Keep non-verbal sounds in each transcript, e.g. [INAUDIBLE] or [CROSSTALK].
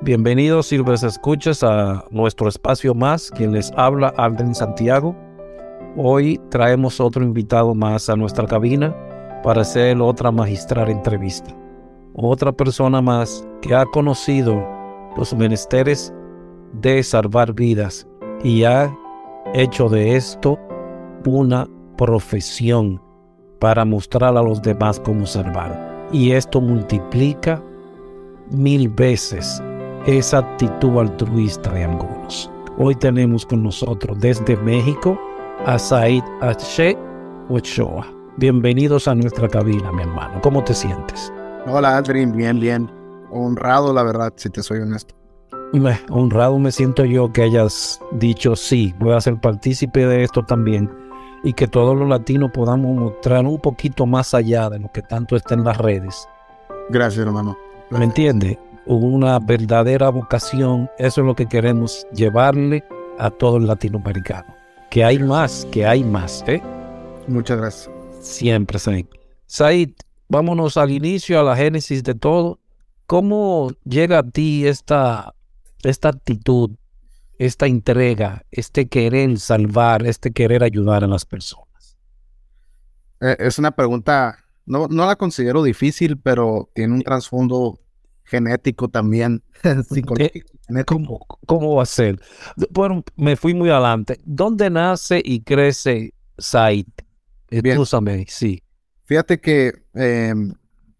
Bienvenidos Silvers Escuchas a nuestro espacio más, quien les habla Alden Santiago. Hoy traemos otro invitado más a nuestra cabina para hacer otra magistral entrevista. Otra persona más que ha conocido los menesteres de salvar vidas y ha hecho de esto una profesión para mostrar a los demás cómo salvar. Y esto multiplica mil veces esa actitud altruista de algunos. Hoy tenemos con nosotros desde México a Said H. Ochoa. Bienvenidos a nuestra cabina, mi hermano. ¿Cómo te sientes? Hola, Adrián. Bien, bien. Honrado, la verdad, si te soy honesto. Me, honrado me siento yo que hayas dicho sí, voy a ser partícipe de esto también y que todos los latinos podamos mostrar un poquito más allá de lo que tanto está en las redes. Gracias, hermano. ¿Me entiendes? Una verdadera vocación, eso es lo que queremos llevarle a todo el latinoamericano. Que hay más, que hay más. ¿eh? Muchas gracias. Siempre, Said. Said, vámonos al inicio, a la génesis de todo. ¿Cómo llega a ti esta, esta actitud, esta entrega, este querer salvar, este querer ayudar a las personas? Eh, es una pregunta, no, no la considero difícil, pero tiene un trasfondo genético también, [LAUGHS] psicológico. ¿Cómo, ¿Cómo, va a ser? Bueno, me fui muy adelante. ¿Dónde nace y crece Said? Escúchame, sí. Fíjate que em,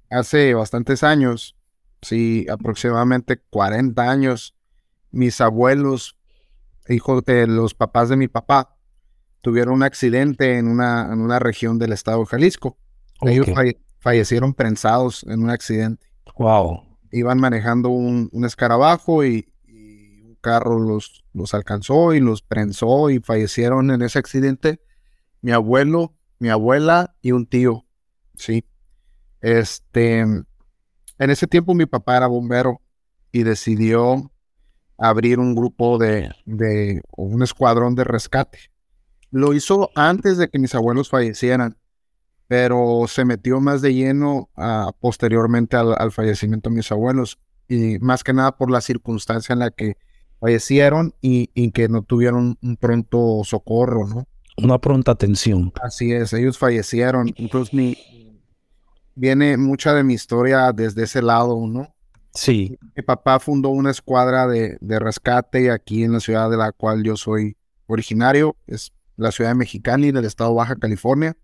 hace bastantes años, sí, aproximadamente 40 años, mis abuelos, hijos de los papás de mi papá, tuvieron un accidente en una, en una región del estado de Jalisco. Ellos fallecieron prensados en un accidente. Wow iban manejando un, escarabajo y, un carro los, los alcanzó y los prensó y fallecieron en ese accidente mi abuelo, mi abuela y un tío, ¿sí? Este, en ese tiempo mi papá era bombero y decidió abrir un grupo de, de un escuadrón de rescate. Lo hizo antes de que mis abuelos fallecieran pero se metió más de lleno posteriormente al, fallecimiento de mis abuelos y más que nada por la circunstancia en la que fallecieron y, que no tuvieron un pronto socorro, ¿no? Una pronta atención. Así es, ellos fallecieron. Incluso mi, viene mucha de mi historia desde ese lado, ¿no? Sí. Mi papá fundó una escuadra de, de rescate aquí en la ciudad de la cual yo soy originario, es la ciudad de Mexicali, del estado de Baja California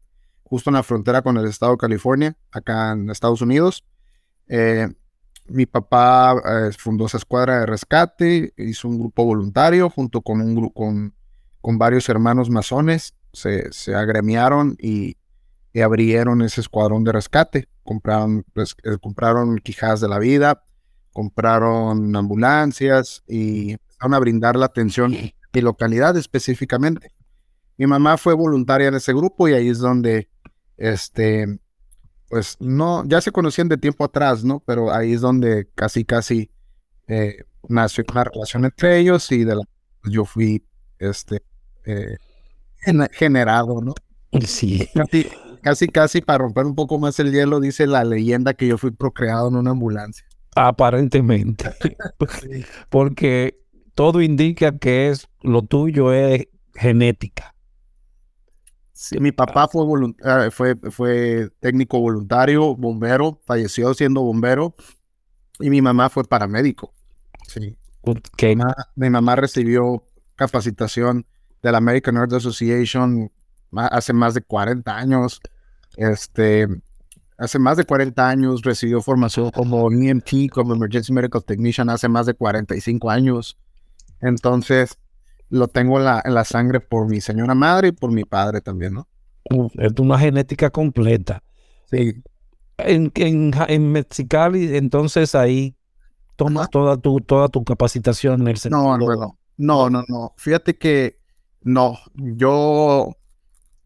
justo en la frontera con el estado de California, acá en Estados Unidos. Eh, mi papá eh, fundó esa escuadra de rescate, hizo un grupo voluntario junto con, un, con, con varios hermanos masones, se, se agremiaron y, abrieron ese escuadrón de rescate. Compraron, pues, eh, compraron quijadas de la vida, compraron ambulancias y empezaron a brindar la atención y localidad específicamente. mi mamá fue voluntaria en ese grupo y ahí es donde, este, pues no, ya se conocían de tiempo atrás, ¿no? Pero ahí es donde casi, casi eh, nació una relación entre ellos y de la pues, yo fui, este, eh, generado, ¿no? Sí. Casi, casi, casi para romper un poco más el hielo, dice la leyenda que yo fui procreado en una ambulancia. Aparentemente. [LAUGHS] Porque todo indica que es lo tuyo es genética. Sí, mi papá fue, ah, fue, fue técnico voluntario, bombero, falleció siendo bombero y mi mamá fue paramédico. Sí. Mi, mamá, recibió capacitación de la American Heart Association hace más de 40 años. Este, hace más de 40 años recibió formación como EMT, como Emergency Medical Technician hace más de 45 años. Entonces, lo tengo en la, en la sangre por mi señora madre y por mi padre también, ¿no? es una genética completa. Sí. En, en, en Mexicali, entonces ahí tomas toda tu, toda tu capacitación en el sentido. No, no, no, no, no. Fíjate que no, yo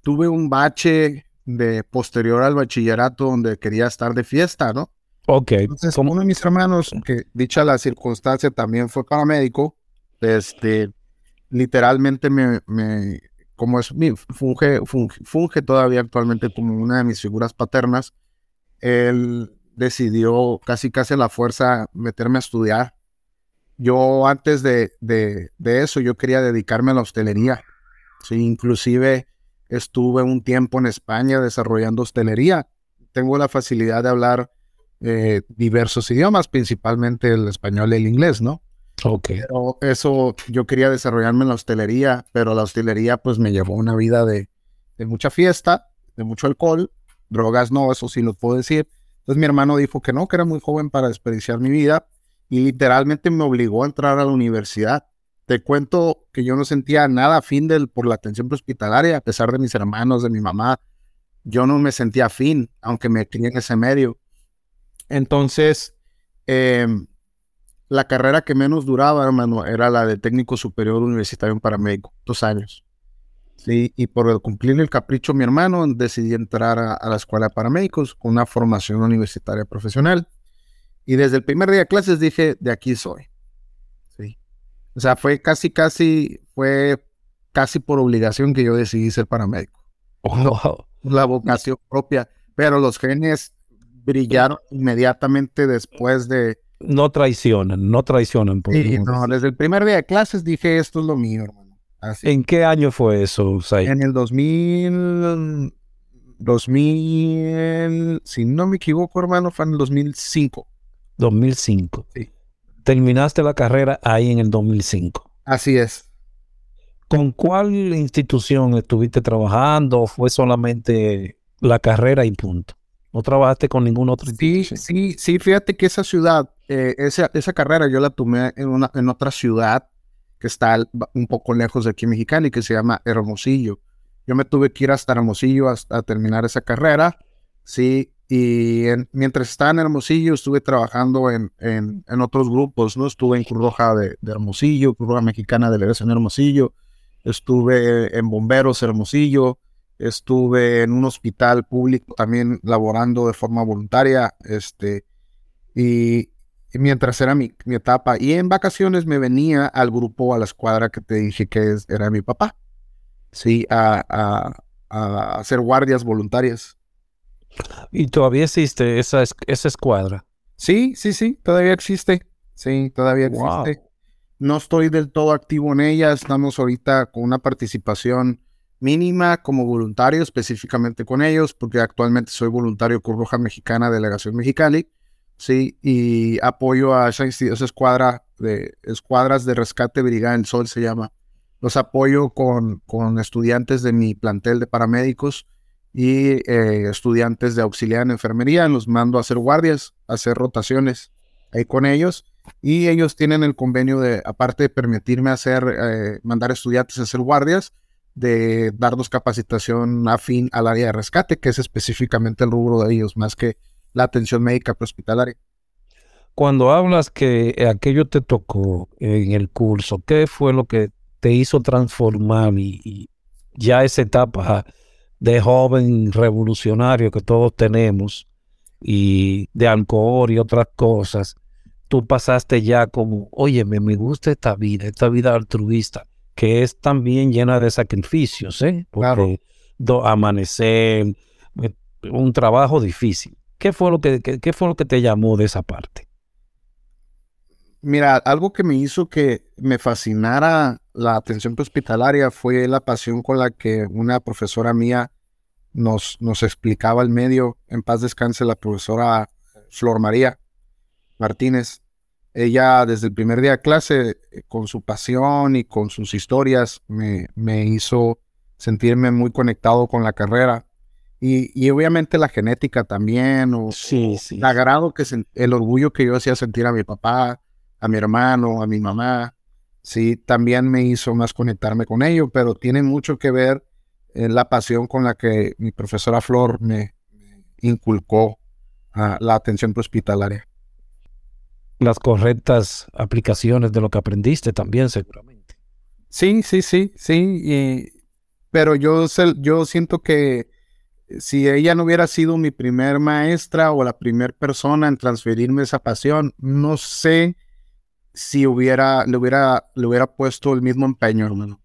tuve un bache de posterior al bachillerato donde quería estar de fiesta, ¿no? Ok. Entonces, como uno de mis hermanos, que dicha la circunstancia también fue paramédico, este, literalmente me, me como es mi, funge, funge, todavía actualmente como una de mis figuras paternas, él decidió casi casi a la fuerza meterme a estudiar. Yo antes de, de, eso, yo quería dedicarme a la hostelería. Sí, inclusive estuve un tiempo en España desarrollando hostelería. Tengo la facilidad de hablar eh, diversos idiomas, principalmente el español y el inglés, ¿no? Ok. Eso, yo quería desarrollarme en la hostelería, pero la hostelería pues me llevó una vida de, de mucha fiesta, de mucho alcohol, drogas no, eso sí lo puedo decir. Entonces mi hermano dijo que no, que era muy joven para desperdiciar mi vida y literalmente me obligó a entrar a la universidad. Te cuento que yo no sentía nada afín del, por la atención hospitalaria, a pesar de mis hermanos, de mi mamá. Yo no me sentía afín, aunque me crié en ese medio. Entonces, eh, la carrera que menos duraba, hermano, era la de técnico superior universitario en paramédico, dos años. Sí, y por cumplir el capricho de mi hermano, decidí entrar a, la escuela de paramédicos con una formación universitaria profesional. Y desde el primer día de clases dije, de aquí soy. Sí. O sea, fue casi, casi, fue casi por obligación que yo decidí ser paramédico. [LAUGHS] La vocación propia. Pero los genes brillaron inmediatamente después de, no traicionan, no traicionan. no, desde el primer día de clases dije, esto es lo mío, hermano. ¿En qué año fue eso, En el 2000, 2000, si no me equivoco, hermano, fue en el 2005. 2005. Sí. Terminaste la carrera ahí en el 2005. Así es. ¿Con cuál institución estuviste trabajando? ¿Fue solamente la carrera y punto? ¿No trabajaste con ningún otro? Sí, sí, sí, fíjate que esa ciudad, eh, esa, esa carrera yo la tomé en, una, en otra ciudad que está un poco lejos de aquí en Mexicali, que se llama Hermosillo. Yo me tuve que ir hasta Hermosillo hasta terminar esa carrera, sí, y mientras estaba en Hermosillo estuve trabajando en, en, en, otros grupos, ¿no? Estuve en Cruz Roja de, de Hermosillo, Cruz Roja Mexicana de en Hermosillo, estuve en Bomberos Hermosillo, estuve en un hospital público también laborando de forma voluntaria, este, y, mientras era mi, etapa, y en vacaciones me venía al grupo, a la escuadra que te dije que era mi papá, sí, a, a, hacer guardias voluntarias. ¿Y todavía existe esa, esa escuadra? Sí, sí, sí, todavía existe, sí, todavía existe. No estoy del todo activo en ella, estamos ahorita con una participación mínima como voluntario específicamente con ellos, porque actualmente soy voluntario Cruz Roja Mexicana, Delegación Mexicali, sí, y apoyo a esa, esa escuadra de escuadras de rescate Brigada del Sol se llama. Los apoyo con, con estudiantes de mi plantel de paramédicos y eh, estudiantes de auxiliar en enfermería. Los mando a hacer guardias, a hacer rotaciones ahí con ellos. Y ellos tienen el convenio de, aparte de permitirme hacer, eh, mandar estudiantes a hacer guardias, de darnos capacitación afín al área de rescate, que es específicamente el rubro de ellos, más que la atención médica hospitalaria. Cuando hablas que aquello te tocó en el curso, ¿qué fue lo que te hizo transformar y, ya esa etapa de joven revolucionario que todos tenemos y de alcohol y otras cosas, tú pasaste ya como, oye, me gusta esta vida, esta vida altruista, que es también llena de sacrificios, ¿eh? Porque claro. amanecer, eh, un trabajo difícil. ¿Qué fue, lo que, qué, fue lo que te llamó de esa parte? Mira, algo que me hizo que me fascinara la atención hospitalaria fue la pasión con la que una profesora mía nos, nos explicaba el medio. En paz descanse la profesora Flor María Martínez. Ella desde el primer día de clase, eh, con su pasión y con sus historias, me, me hizo sentirme muy conectado con la carrera. Y, obviamente la genética también, o, sí, sí, el agrado que el orgullo que yo hacía sentir a mi papá, a mi hermano, a mi mamá, sí, también me hizo más conectarme con ello, pero tiene mucho que ver en la pasión con la que mi profesora Flor me, inculcó la atención hospitalaria. Las correctas aplicaciones de lo que aprendiste también, seguramente. Sí, sí, sí, sí. pero yo, yo siento que si ella no hubiera sido mi primer maestra o la primera persona en transferirme esa pasión, no sé si hubiera, le hubiera, le hubiera puesto el mismo empeño, hermano.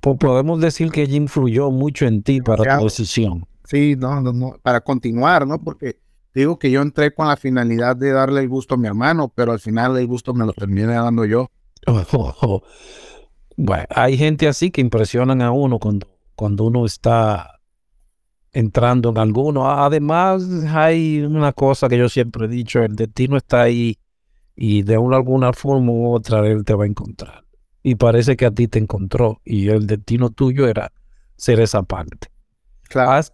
podemos decir que ella influyó mucho en ti para tu decisión. Sí, no, no, no, para continuar, ¿no? Porque digo que yo entré con la finalidad de darle el gusto a mi hermano, pero al final el gusto me lo terminé dando yo. [LAUGHS] Bueno, hay gente así que impresionan a uno cuando, cuando uno está entrando en alguno. Además, hay una cosa que yo siempre he dicho, el destino está ahí y de una alguna forma u otra él te va a encontrar. Y parece que a ti te encontró y el destino tuyo era ser esa parte. ¿Has,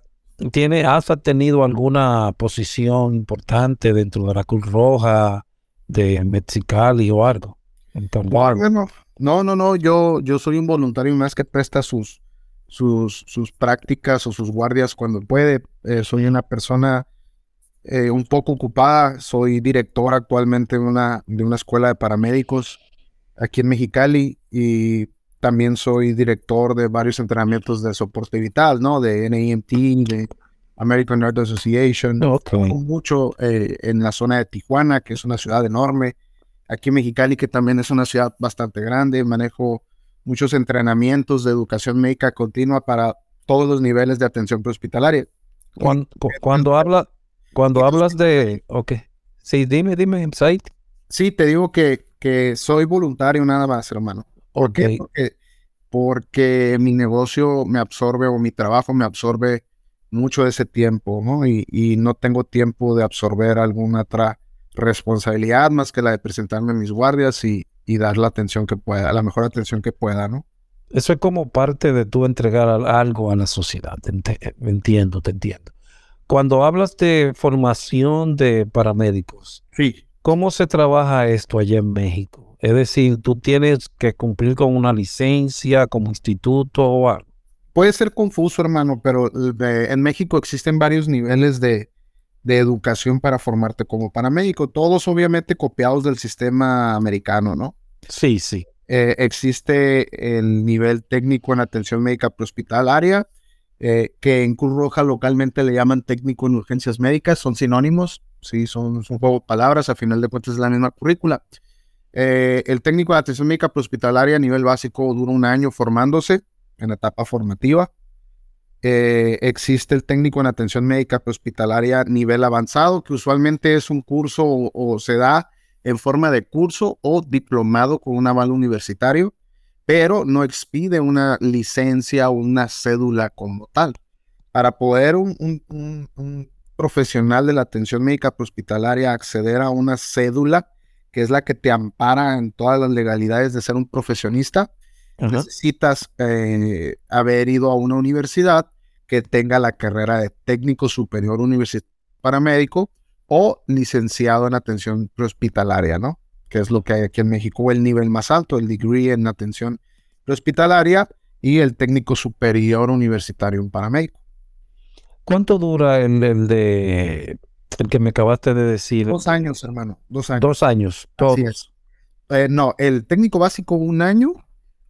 tiene, ¿Has tenido alguna posición importante dentro de la Cruz Roja de Mexicali o algo? no, no, no, yo, yo soy un voluntario más que presta sus, sus, prácticas o sus guardias cuando puede. Eh, soy una persona eh, un poco ocupada. Soy director actualmente de una, de una escuela de paramédicos aquí en Mexicali y también soy director de varios entrenamientos de soporte vital, ¿no? De NAMT, de American Nurse Association. Mucho eh, en la zona de Tijuana, que es una ciudad enorme. Aquí en Mexicali, que también es una ciudad bastante grande. Manejo muchos entrenamientos de educación médica continua para todos los niveles de atención prehospitalaria. Cuando, cuando, habla, cuando hablas de... Ok. Sí, dime, dime, Said. Sí, te digo que, que soy voluntario nada más, hermano. ¿Por qué? Porque, mi negocio me absorbe o mi trabajo me absorbe mucho de ese tiempo, ¿no? Y, y no tengo tiempo de absorber alguna otra responsabilidad más que la de presentarme a mis guardias y, y dar la atención que pueda, la mejor atención que pueda, ¿no? Eso es como parte de tú entregar algo a la sociedad. Te entiendo, te entiendo. Cuando hablas de formación de paramédicos, sí. ¿cómo se trabaja esto allá en México? Es decir, tú tienes que cumplir con una licencia como instituto o algo. Puede ser confuso, hermano, pero en México existen varios niveles de, de educación para formarte como paramédico, todos obviamente copiados del sistema americano, ¿no? Sí, sí. Eh, existe el nivel técnico en atención médica prehospitalaria, eh, que en Cruz Roja localmente le llaman técnico en urgencias médicas, son sinónimos, sí, son, un juego de palabras, a final de cuentas es la misma currícula. Eh, el técnico de atención médica prehospitalaria a nivel básico dura un año formándose en etapa formativa. Eh, existe el técnico en atención médica hospitalaria nivel avanzado, que usualmente es un curso o, se da en forma de curso o diplomado con un aval universitario, pero no expide una licencia o una cédula como tal. Para poder un, profesional de la atención médica hospitalaria acceder a una cédula, que es la que te ampara en todas las legalidades de ser un profesionista, necesitas eh, haber ido a una universidad que tenga la carrera de técnico superior universitario paramédico o licenciado en atención prehospitalaria, ¿no? Que es lo que hay aquí en México, el nivel más alto, el degree en atención prehospitalaria y el técnico superior universitario en paramédico. ¿Cuánto dura el, el de el que me acabaste de decir? Dos años, hermano. Dos años. Dos años. Así es. Eh, no, el técnico básico un año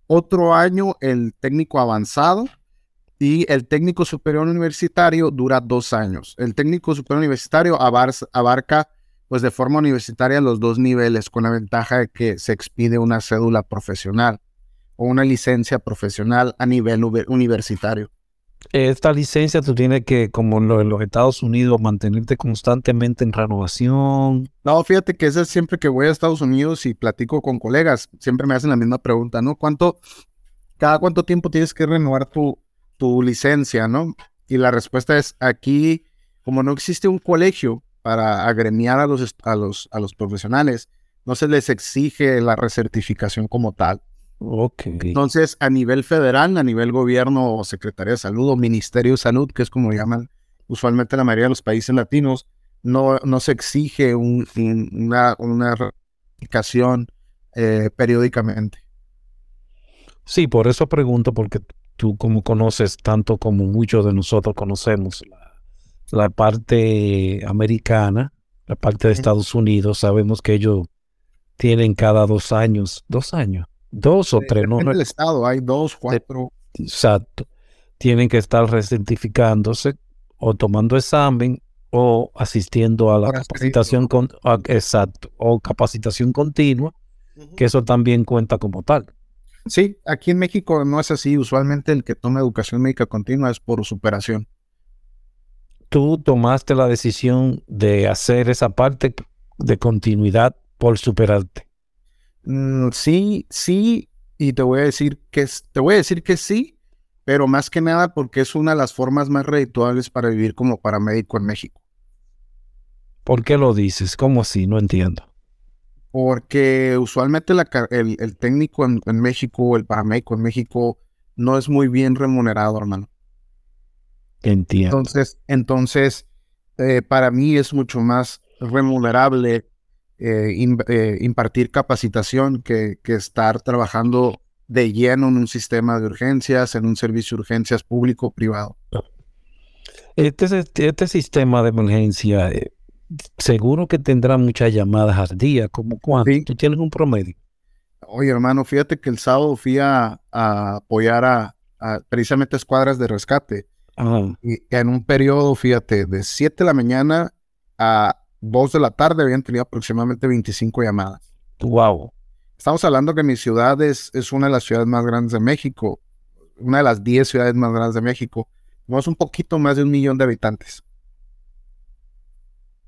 otro año el técnico avanzado y el técnico superior universitario dura dos años. El técnico superior universitario abarca pues de forma universitaria los dos niveles con la ventaja de que se expide una cédula profesional o una licencia profesional a nivel universitario. Esta licencia tú tienes que, como en los Estados Unidos, mantenerte constantemente en renovación. No, fíjate que es siempre que voy a Estados Unidos y platico con colegas, siempre me hacen la misma pregunta, ¿no? ¿Cuánto, cada cuánto tiempo tienes que renovar tu, tu licencia, ¿no? Y la respuesta es aquí, como no existe un colegio para agremiar a los, a los, a los profesionales, no se les exige la recertificación como tal. Okay. Entonces, a nivel federal, a nivel gobierno o Secretaría de Salud o Ministerio de Salud, que es como llaman usualmente la mayoría de los países latinos, no, no se exige una, una eh, periódicamente. Sí, por eso pregunto, porque tú como conoces tanto como muchos de nosotros conocemos la, parte americana, la parte de Estados Unidos, sabemos que ellos tienen cada dos años, dos años, dos o tres, ¿no? En el estado hay dos, cuatro. Exacto. Tienen que estar recertificándose o tomando examen o asistiendo a la capacitación con, exacto, o capacitación continua, que eso también cuenta como tal. Sí, aquí en México no es así. Usualmente el que toma educación médica continua es por superación. Tú tomaste la decisión de hacer esa parte de continuidad por superarte. Mm, sí, sí, y te voy a decir que te voy a decir que sí, pero más que nada porque es una de las formas más redituables para vivir como paramédico en México. ¿Por qué lo dices? ¿Cómo así? No entiendo. Porque usualmente el, técnico en, México el paramédico en México no es muy bien remunerado, hermano. Entiendo. Entonces, entonces eh, para mí es mucho más remunerable eh, eh, impartir capacitación que, estar trabajando de lleno en un sistema de urgencias, en un servicio de urgencias público-privado. Este, este, sistema de emergencia, eh, seguro que tendrá muchas llamadas al día, como cuánto, tú tienes un promedio. Oye, hermano, fíjate que el sábado fui a, apoyar a, precisamente escuadras de rescate. Y en un periodo, fíjate, de 7 de la mañana a 2 de la tarde habían tenido aproximadamente 25 llamadas. Wow. Estamos hablando que mi ciudad es, es una de las ciudades más grandes de México, una de las 10 ciudades más grandes de México. Tenemos un poquito más de un millón de habitantes.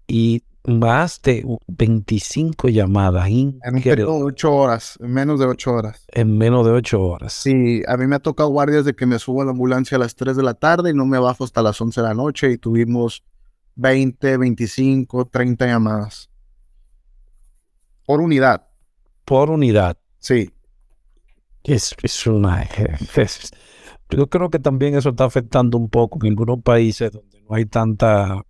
Y más de 25 llamadas. En un periodo de 8 horas, en menos de 8 horas. En menos de 8 horas. Sí, a mí me ha tocado guardias de que me subo a la ambulancia a las 3 de la tarde y no me bajo hasta las 11 de la noche y tuvimos 20, 25, 30 llamadas. Por unidad. Por unidad. Sí. Es, es una... [LAUGHS] yo creo que también eso está afectando un poco en algunos países donde no hay tanta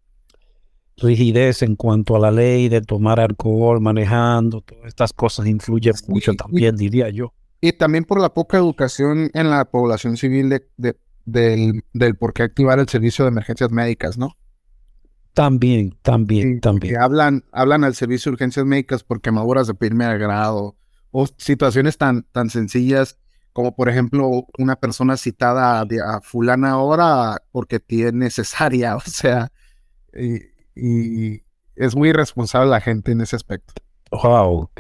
rigidez en cuanto a la ley de tomar alcohol manejando, todas estas cosas influyen mucho también, diría yo. Y también por la poca educación en la población civil de, del, del por qué activar el servicio de emergencias médicas, ¿no? También, también, también. hablan, hablan al servicio de urgencias médicas por quemaduras de primer grado o situaciones tan, tan sencillas como por ejemplo una persona citada a, fulana ahora porque tiene cesárea, [LAUGHS] o sea, y, es muy irresponsable la gente en ese aspecto. Wow,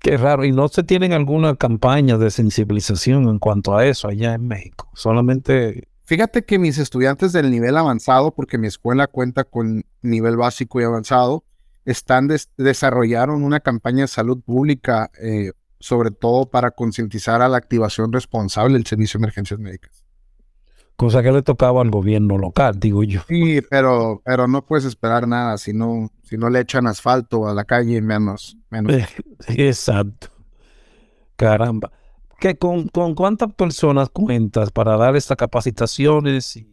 qué raro. ¿Y no se tienen alguna campaña de sensibilización en cuanto a eso allá en México? Solamente Fíjate que mis estudiantes del nivel avanzado, porque mi escuela cuenta con nivel básico y avanzado, están desarrollaron una campaña de salud pública, eh, sobre todo para concientizar a la activación responsable del servicio de emergencias médicas. Cosa que le tocaba al gobierno local, digo yo. Sí, pero, pero no puedes esperar nada si no, si no le echan asfalto a la calle, menos. menos. Exacto. Caramba con, cuántas personas cuentas para dar estas capacitaciones?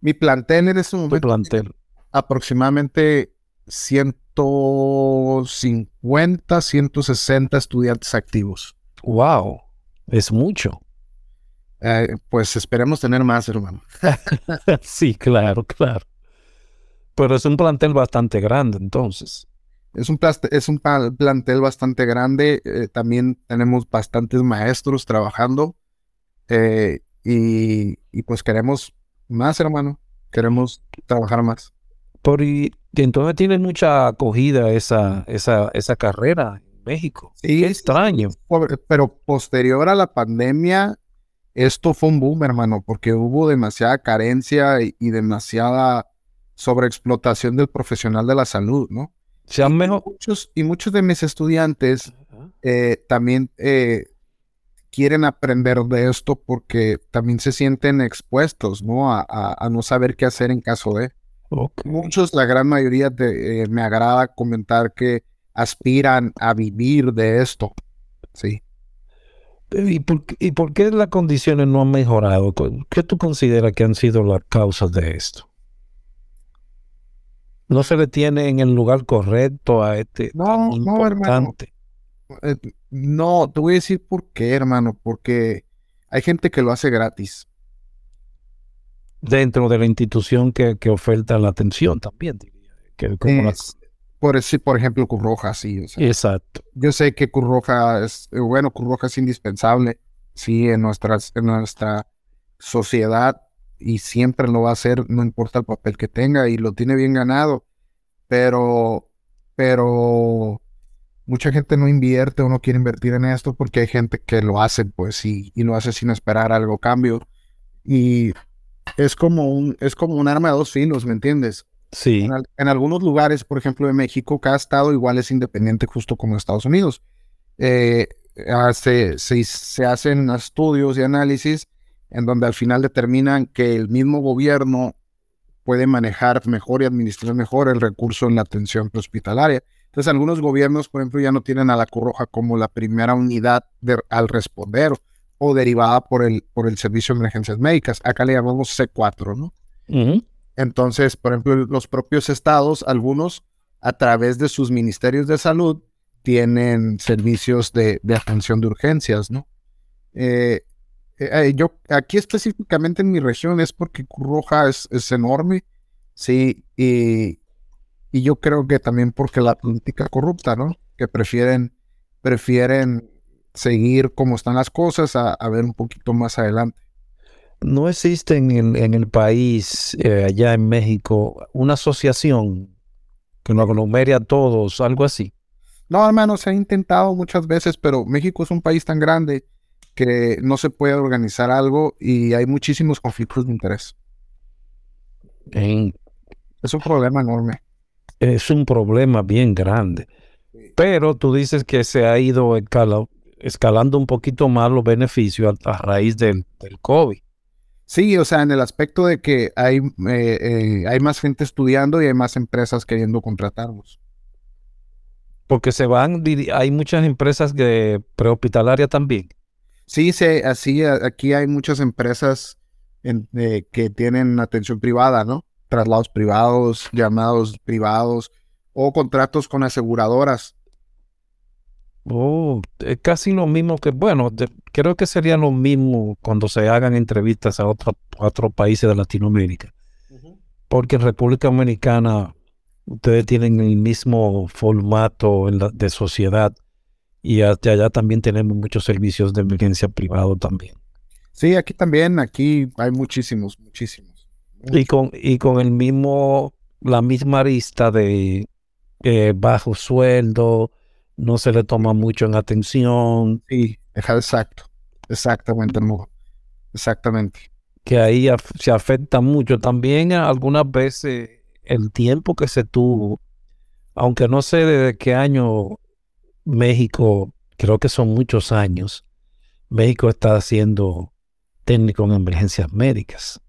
Mi plantel en este momento plantel? aproximadamente 150, 160 estudiantes activos. Wow, es mucho. Eh, pues esperemos tener más, hermano. [LAUGHS] sí, claro, claro. Pero es un plantel bastante grande, entonces. Es un, es un plantel bastante grande. Eh, también tenemos bastantes maestros trabajando. Eh, y, pues queremos más, hermano. Queremos trabajar más. Por, y, entonces tiene mucha acogida esa, esa, esa carrera en México. Sí, extraño. Pero posterior a la pandemia, esto fue un boom, hermano, porque hubo demasiada carencia y, demasiada sobreexplotación del profesional de la salud, ¿no? Se han mejor... muchos, y muchos de mis estudiantes eh, también eh, quieren aprender de esto porque también se sienten expuestos, ¿no? A, no saber qué hacer en caso de. Muchos, la gran mayoría, de, eh, me agrada comentar que aspiran a vivir de esto, sí. ¿Y por, ¿Y por qué las condiciones no han mejorado? ¿Qué tú consideras que han sido las causas de esto? ¿No se le tiene en el lugar correcto a este no, no, Hermano. Eh, no, te voy a decir por qué, hermano, porque hay gente que lo hace gratis. Dentro de la institución que, oferta la atención también, diría. Que por, por ejemplo, Curroja, sí. Exacto. Yo sé que Curroja es, eh, bueno, Curroja es indispensable, sí, en, nuestras, en nuestra sociedad y siempre lo va a hacer, no importa el papel que tenga y lo tiene bien ganado, pero, pero mucha gente no invierte o no quiere invertir en esto porque hay gente que lo hace, pues, y, y lo hace sin esperar algo cambio. Y es como un, es como un arma de dos filos, ¿me entiendes? Sí. En, algunos lugares, por ejemplo, en México, cada estado igual es independiente, justo como Estados Unidos. Eh, se, se, hacen estudios y análisis en donde al final determinan que el mismo gobierno puede manejar mejor y administrar mejor el recurso en la atención hospitalaria. Entonces, algunos gobiernos, por ejemplo, ya no tienen a la Cruz Roja como la primera unidad al responder o derivada por el, por el Servicio de Emergencias Médicas. Acá le llamamos C4, ¿no? Entonces, por ejemplo, los propios estados, algunos, a través de sus ministerios de salud, tienen servicios de, atención de urgencias, ¿no? Eh, eh, eh, yo, aquí específicamente en mi región es porque Curroja es, es enorme, sí, y, y, yo creo que también porque la política corrupta, ¿no? Que prefieren, prefieren seguir como están las cosas a, a ver un poquito más adelante. ¿No existe en el, país, eh, allá en México, una asociación que nos aglomere a todos, algo así? No, hermano, se ha intentado muchas veces, pero México es un país tan grande que no se puede organizar algo y hay muchísimos conflictos de interés. Es un problema enorme. Es un problema bien grande. Pero tú dices que se ha ido escalando un poquito más los beneficios a, raíz del, del COVID. Sí, o sea, en el aspecto de que hay, eh, eh, hay más gente estudiando y hay más empresas queriendo contratarnos. Porque se van, hay muchas empresas de prehospitalaria también. Sí, sí, así aquí hay muchas empresas eh, que tienen atención privada, ¿no? Traslados privados, llamados privados o contratos con aseguradoras Oh, es casi lo mismo que, bueno, creo que sería lo mismo cuando se hagan entrevistas a, otros países de Latinoamérica. Porque en República Dominicana ustedes tienen el mismo formato de sociedad y allá también tenemos muchos servicios de emergencia privado también. Sí, aquí también, aquí hay muchísimos, muchísimos. Y con, y con el mismo, la misma arista de eh, bajo sueldo, no se le toma mucho en atención. Sí, exacto, exactamente, exactamente. Que ahí se afecta mucho. También algunas veces el tiempo que se tuvo, aunque no sé desde qué año México, creo que son muchos años, México está haciendo técnico en emergencias médicas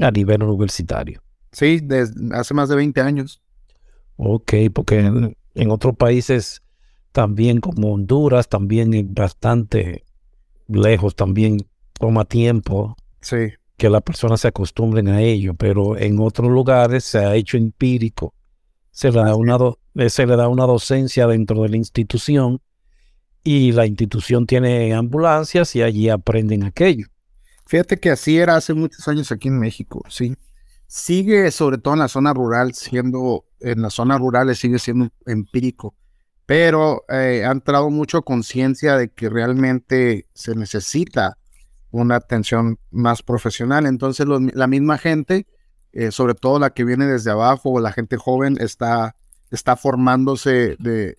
a nivel universitario. Sí, desde hace más de 20 años. Ok, porque en otros países también como Honduras, también bastante lejos, también toma tiempo sí. que las personas se acostumbren a ello, pero en otros lugares se ha hecho empírico, se le da una, eh, se le da una docencia dentro de la institución y la institución tiene ambulancias y allí aprenden aquello. Fíjate que así era hace muchos años aquí en México, sí. sigue, sobre todo en la zona rural, siendo, en las zonas rurales sigue siendo empírico, pero eh, han traído mucho conciencia de que realmente se necesita una atención más profesional. Entonces, la misma gente, eh, sobre todo la que viene desde abajo o la gente joven, está, está formándose de,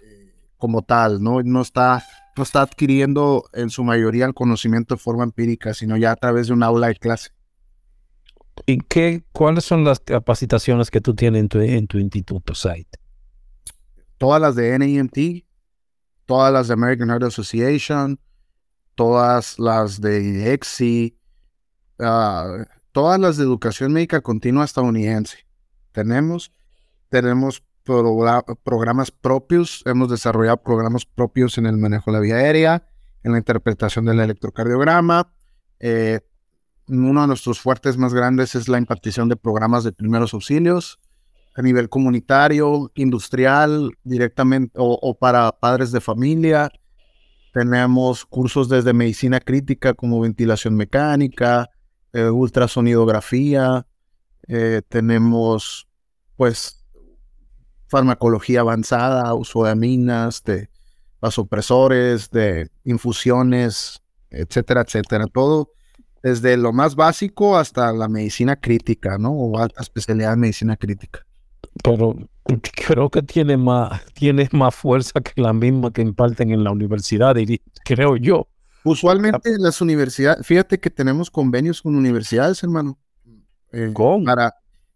como tal, ¿no? No está, no está adquiriendo en su mayoría el conocimiento de forma empírica, sino ya a través de un aula de clase. ¿Y qué, cuáles son las capacitaciones que tú tienes en tu, en tu instituto, site? Todas las de NEMT, todas las de American Heart Association, todas las de EXI, ah, todas las de educación médica continua estadounidense. Tenemos, tenemos programas propios, hemos desarrollado programas propios en el manejo de la vía aérea, en la interpretación del electrocardiograma. Eh, uno de nuestros fuertes más grandes es la impartición de programas de primeros auxilios a nivel comunitario, industrial, directamente o, para padres de familia. Tenemos cursos desde medicina crítica como ventilación mecánica, eh, ultrasonidografía. Eh, tenemos, pues, farmacología avanzada, uso de aminas, de vasopresores, de infusiones, etcétera, etcétera. Todo desde lo más básico hasta la medicina crítica, ¿no? O alta especialidad de medicina crítica. Pero creo que tiene más, tiene más fuerza que la misma que imparten en la universidad, creo yo. Usualmente las universidades, fíjate que tenemos convenios con universidades, hermano. Eh, para,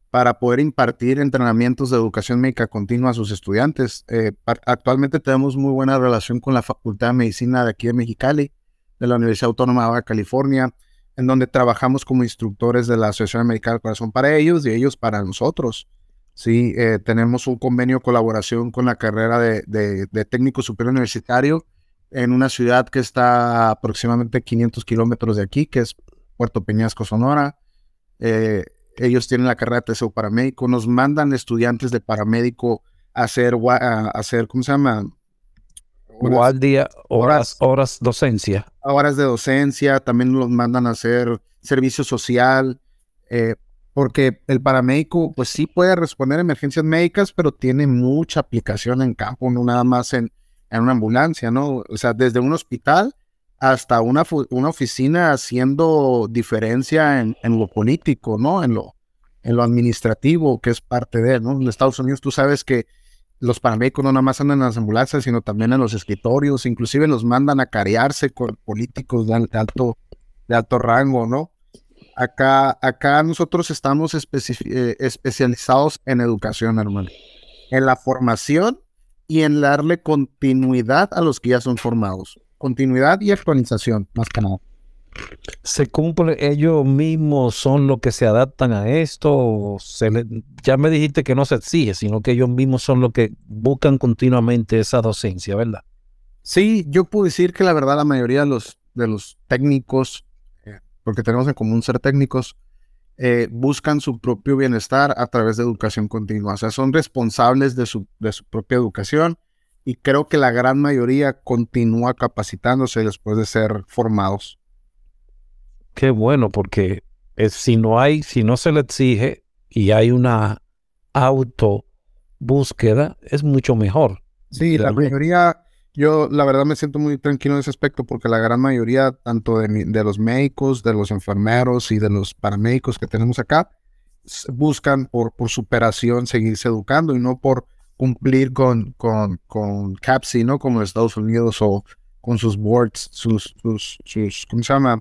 para poder impartir entrenamientos de educación médica continua a sus estudiantes. Eh, actualmente tenemos muy buena relación con la Facultad de Medicina de aquí de Mexicali, de la Universidad Autónoma de Baja California en donde trabajamos como instructores de la Asociación Americana del Corazón para ellos y ellos para nosotros. Sí, eh, tenemos un convenio de colaboración con la carrera de, técnico superior universitario en una ciudad que está aproximadamente 500 kilómetros de aquí, que es Puerto Peñasco, Sonora. Eh, ellos tienen la carrera de TCU paramédico, nos mandan estudiantes de paramédico a hacer, a hacer ¿cómo se llama? Guardia, horas, horas docencia. Horas de docencia, también los mandan a hacer servicio social, eh, porque el paramédico, pues sí puede responder a emergencias médicas, pero tiene mucha aplicación en campo, no nada más en, en una ambulancia, ¿no? O sea, desde un hospital hasta una, una oficina haciendo diferencia en, en, lo político, ¿no? En lo, en lo administrativo, que es parte de, ¿no? En Estados Unidos tú sabes que los paramédicos no nada más andan en las ambulancias, sino también en los escritorios, inclusive los mandan a carearse con políticos de, alto, de alto rango, ¿no? Acá, acá nosotros estamos eh, especializados en educación, hermano, en la formación y en darle continuidad a los que ya son formados. Continuidad y actualización, más que nada se cumple, ellos mismos son los que se adaptan a esto. ya me dijiste que no se exige, sino que ellos mismos son los que buscan continuamente esa docencia, ¿verdad? Sí, yo puedo decir que la verdad la mayoría de los, de los técnicos, eh, porque tenemos en común ser técnicos, eh, buscan su propio bienestar a través de educación continua. O sea, son responsables de su, de su propia educación y creo que la gran mayoría continúa capacitándose después de ser formados. Qué bueno, porque es, si no hay, si no se le exige y hay una auto búsqueda, es mucho mejor. Sí, la mayoría, yo la verdad me siento muy tranquilo en ese aspecto porque la gran mayoría, tanto de, de los médicos, de los enfermeros y de los paramédicos que tenemos acá, buscan por, por superación seguirse educando y no por cumplir con, con, con CAPSI, ¿no? Como en Estados Unidos o con sus boards, sus, sus, sus ¿cómo se llama?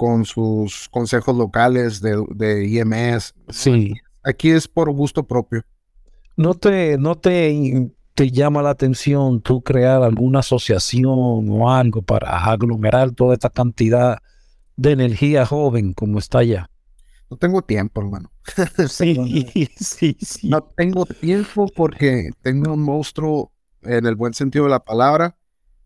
con sus consejos locales de, de IMS. Sí. Aquí es por gusto propio. ¿No te, no te, te llama la atención tú crear alguna asociación o algo para aglomerar toda esta cantidad de energía joven como está allá? No tengo tiempo, hermano. [LAUGHS] sí, sí, sí. No tengo tiempo porque tengo un monstruo en el buen sentido de la palabra.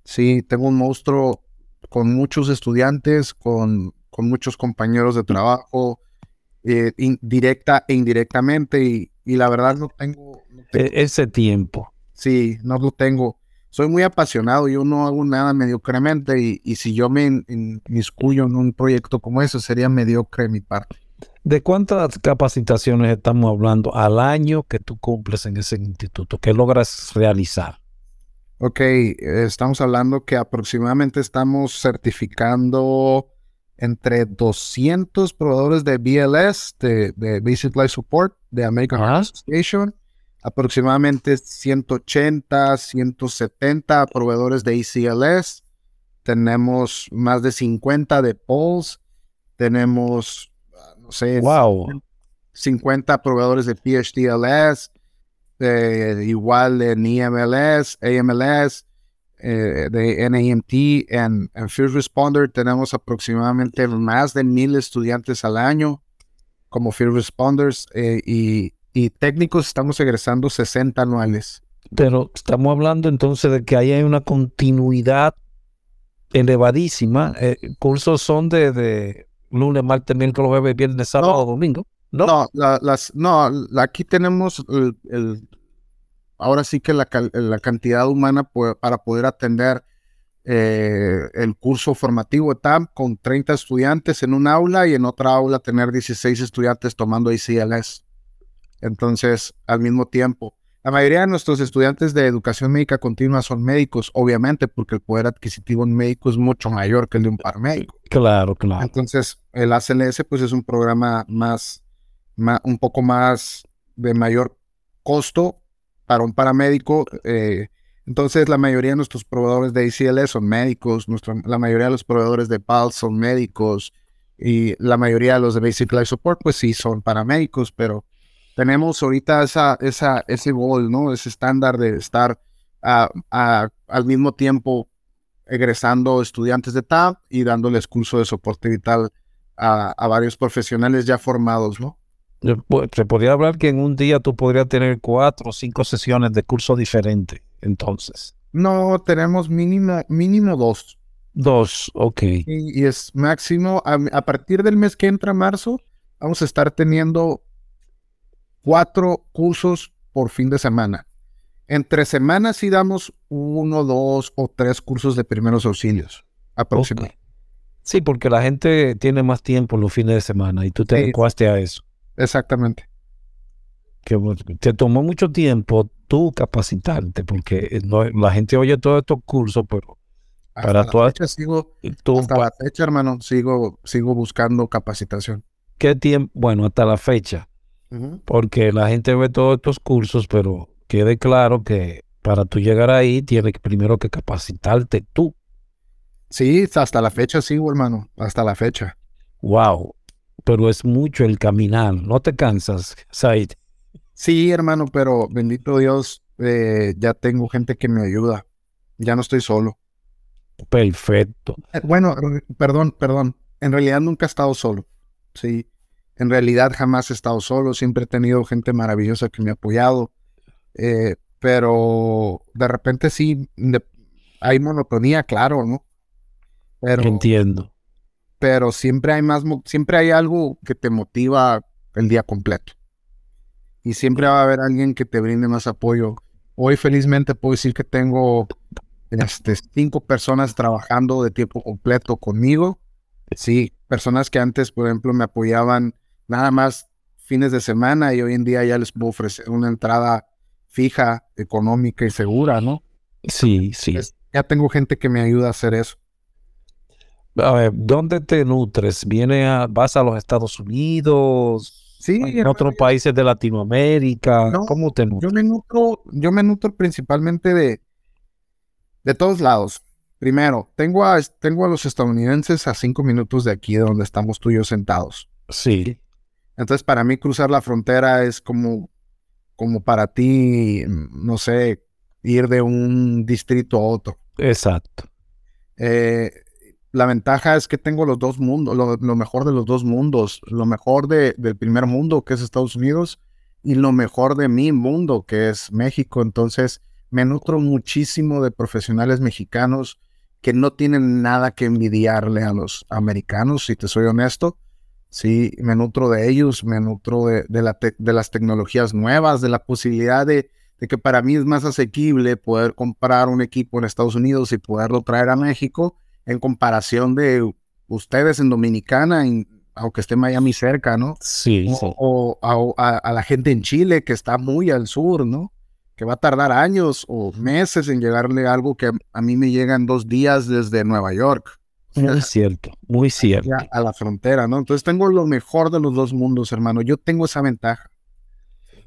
Sí, tengo un monstruo con muchos estudiantes, con con muchos compañeros de trabajo, eh, directa e indirectamente, y, la verdad no tengo, e-, Ese tiempo. Sí, no lo tengo. Soy muy apasionado, yo no hago nada mediocremente, y, y si yo me inmiscuyo en un proyecto como ese, sería mediocre de mi parte. ¿De cuántas capacitaciones estamos hablando al año que tú cumples en ese instituto? ¿Qué logras realizar? Ok, estamos hablando que aproximadamente estamos certificando entre 200 proveedores de BLS, de, Basic Life Support, de American Association, aproximadamente 180, 170 proveedores de ECLS, tenemos más de 50 de POLS, tenemos no sé, wow. 50 proveedores de PHDLS, igual de NEMLS, AMLS, eh, de NAMT en, First Responder tenemos aproximadamente más de mil estudiantes al año como First Responders eh, y, técnicos estamos egresando 60 anuales. Pero estamos hablando entonces de que ahí hay una continuidad elevadísima. Eh, cursos son de lunes, martes, miércoles, jueves, viernes, sábado, domingo. No, no, las, no aquí tenemos el, ahora sí que la, cantidad humana para poder atender eh, el curso formativo de TAM con 30 estudiantes en un aula y en otra aula tener 16 estudiantes tomando ICLS. Entonces, al mismo tiempo. La mayoría de nuestros estudiantes de educación médica continua son médicos, obviamente, porque el poder adquisitivo en médico es mucho mayor que el de un paramédico. Claro, claro. Entonces, el ACLS, pues es un programa más, un poco más de mayor costo para un paramédico. Eh, entonces, la mayoría de nuestros proveedores de ACLS son médicos, la mayoría de los proveedores de PAL son médicos y la mayoría de los de Basic Life Support, pues sí, son paramédicos, pero tenemos ahorita esa, esa, ese gol, ¿no? Ese estándar de estar al mismo tiempo egresando estudiantes de TAP y dándoles curso de soporte vital a, varios profesionales ya formados, ¿no? Se podría hablar que en un día tú podrías tener cuatro o cinco sesiones de curso diferente, entonces. No, tenemos mínimo, mínimo dos. Dos, ok. Y, es máximo, a, a, partir del mes que entra marzo, vamos a estar teniendo cuatro cursos por fin de semana. Entre semanas sí damos uno, dos o tres cursos de primeros auxilios aproximadamente. Sí, porque la gente tiene más tiempo los fines de semana y tú te adecuaste a eso. Exactamente. Que te tomó mucho tiempo tú capacitarte, porque la gente oye todos estos cursos, pero para toda fecha sigo, hasta la fecha, hermano, sigo, sigo buscando capacitación. ¿Qué tiempo? Bueno, hasta la fecha porque la gente ve todos estos cursos, pero quede claro que para tú llegar ahí tienes primero que capacitarte tú. Sí, hasta la fecha sí, hermano, hasta la fecha. Wow, pero es mucho el caminar, ¿no te cansas, Said? Sí, hermano, pero bendito Dios, eh, ya tengo gente que me ayuda, ya no estoy solo. Perfecto. Eh, bueno, perdón, perdón, en realidad nunca he estado solo, sí. En realidad jamás he estado solo, siempre he tenido gente maravillosa que me ha apoyado, eh, pero de repente sí hay monotonía, claro, ¿no? Pero, Entiendo. Pero siempre hay más, siempre hay algo que te motiva el día completo. Y siempre va a haber alguien que te brinde más apoyo. Hoy felizmente puedo decir que tengo este, cinco personas trabajando de tiempo completo conmigo. Sí, personas que antes, por ejemplo, me apoyaban nada más fines de semana y hoy en día ya les puedo ofrecer una entrada fija, económica y segura, ¿no? Sí, sí. ya tengo gente que me ayuda a hacer eso. A ver, ¿dónde te nutres? ¿Viene a, ¿Vas a los Estados Unidos? Sí. ¿En otros países de Latinoamérica? ¿Cómo te nutres? Yo me nutro, yo me nutro principalmente de, de todos lados. Primero, tengo a, tengo a los estadounidenses a cinco minutos de aquí, de donde estamos tú y yo sentados. Sí. Entonces, para mí cruzar la frontera es como, como para ti, no sé, ir de un distrito a otro. Exacto. Eh, la ventaja es que tengo los dos mundos, lo, mejor de los dos mundos, lo mejor de, del primer mundo, que es Estados Unidos, y lo mejor de mi mundo, que es México. Entonces, me nutro muchísimo de profesionales mexicanos que no tienen nada que envidiarle a los americanos, si te soy honesto. Sí, me nutro de ellos, me nutro de, de, las tecnologías nuevas, de la posibilidad de, que para mí es más asequible poder comprar un equipo en Estados Unidos y poderlo traer a México en comparación de ustedes en Dominicana. aunque esté Miami cerca, ¿no? Sí, o, a, la gente en Chile que está muy al sur, ¿no? Que va a tardar años o meses en llegarle algo que a mí me llega en dos días desde Nueva York. Muy cierto, muy cierto. A la frontera, ¿no? Entonces tengo lo mejor de los dos mundos, hermano. Yo tengo esa ventaja.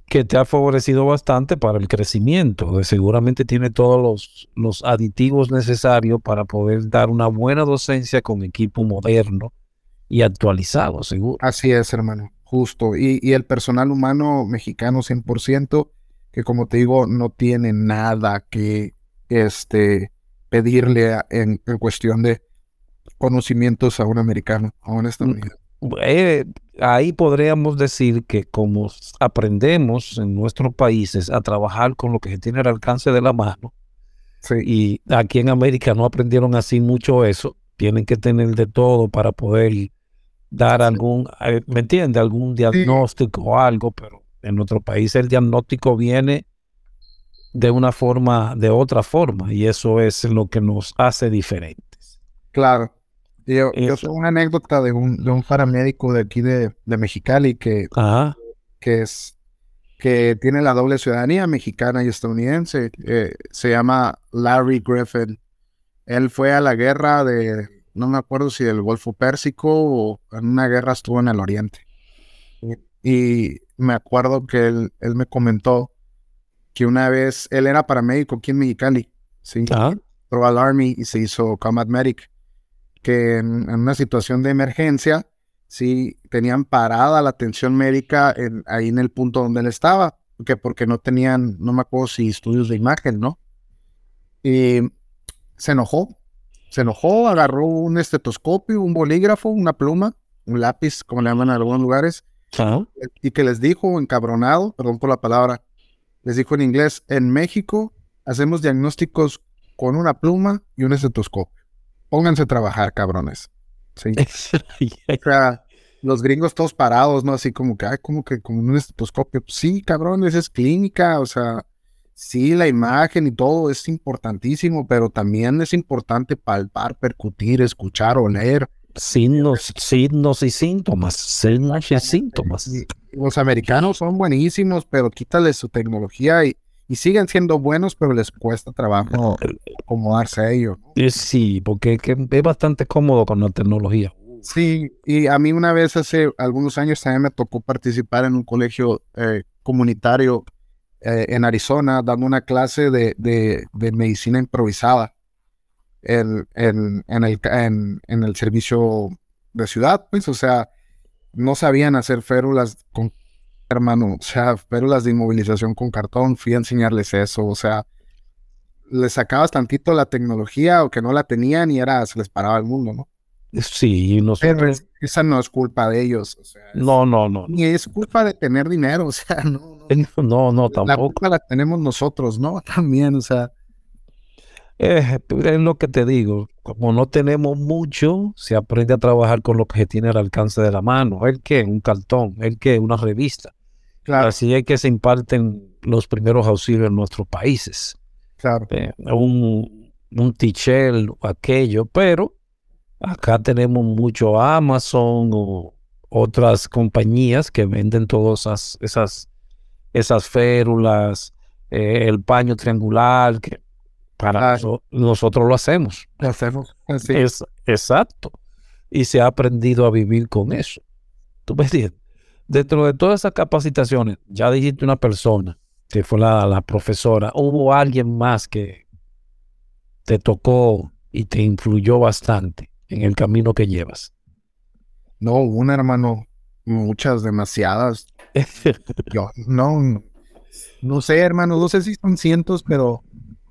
Que te ha favorecido bastante para el crecimiento. Seguramente tiene todos los, los aditivos necesarios para poder dar una buena docencia con equipo moderno y actualizado, seguro. Así es, hermano, justo. Y, y el personal humano mexicano 100%, que como te digo, no tiene nada que este, pedirle en, cuestión de conocimientos a un americano, a un estadounidense. Mm, eh, ahí podríamos decir que como aprendemos en nuestros países a trabajar con lo que se tiene al alcance de la mano, y aquí en América no aprendieron así mucho eso, tienen que tener de todo para poder dar algún, eh, ¿me entiende? Algún diagnóstico o algo, pero en nuestro país el diagnóstico viene de una forma, de otra forma, y eso es lo que nos hace diferentes. Claro. Yo, yo soy una anécdota de un, de un paramédico de aquí de, de Mexicali que, que es que tiene la doble ciudadanía mexicana y estadounidense. Eh, se llama Larry Griffin. Él fue a la guerra de no me acuerdo si del Golfo Pérsico o en una guerra estuvo en el Oriente. Y me acuerdo que él, me comentó que una vez él era paramédico aquí en Mexicali, ¿sí? Entró al Army y se hizo Combat Medic, que en, una situación de emergencia, sí, tenían parada la atención médica ahí en el punto donde él estaba, que porque no tenían, no me acuerdo si estudios de imagen, ¿no? Y se enojó se enojó, agarró un estetoscopio, un bolígrafo, una pluma, un lápiz, como le llaman en algunos lugares, y que les dijo, encabronado, perdón por la palabra, les dijo en inglés, en México hacemos diagnósticos con una pluma y un estetoscopio. Pónganse a trabajar, cabrones. Sí. [LAUGHS] o sea, los gringos todos parados, ¿no? Así como que, ay, como que con un estetoscopio. Sí, cabrones, es clínica, o sea, sí, la imagen y todo es importantísimo, pero también es importante palpar, percutir, escuchar, oler. Signos, signos y síntomas, signos y síntomas. los americanos son buenísimos, pero quítales su tecnología y, siguen siendo buenos, pero les cuesta trabajo acomodarse a ello. Sí, porque es bastante cómodo con la tecnología. Sí, y a mí una vez hace algunos años también me tocó participar en un colegio eh, comunitario eh, en Arizona dando una clase de, de, medicina improvisada en, en, en, el, en, el servicio de ciudad, pues, o sea, no sabían hacer férulas con hermano, o sea, férulas de inmovilización con cartón, fui a enseñarles eso, o sea, les sacabas tantito la tecnología o que no la tenían y era, se les paraba el mundo, ¿no? Sí, nosotros... esa no es culpa de ellos. O sea, no, no, no. Ni es culpa de tener dinero, [LAUGHS] o sea, no. No, no, tampoco. La culpa la tenemos nosotros, ¿no? [LAUGHS] También, o sea. Eh, es lo que te digo, como no tenemos mucho, se aprende a trabajar con lo que se tiene al alcance de la mano. ¿El qué? Un cartón, el qué? Una revista. Claro. Así es que se imparten los primeros auxilios en nuestros países. Claro. Eh, un, un tichel, aquello, pero Acá tenemos mucho Amazon o otras compañías que venden todas esas, esas, esas férulas, eh, el paño triangular, que para nosotros lo hacemos. Lo hacemos. Es, exacto. Y se ha aprendido a vivir con eso. ¿Tú me entiendes? Dentro de todas esas capacitaciones, ya dijiste una persona que fue la, la profesora, hubo alguien más que te tocó y te influyó bastante en el camino que llevas? No, una hermano, muchas, demasiadas. [LAUGHS] Yo, no, no sé, hermano, no sé si son cientos, pero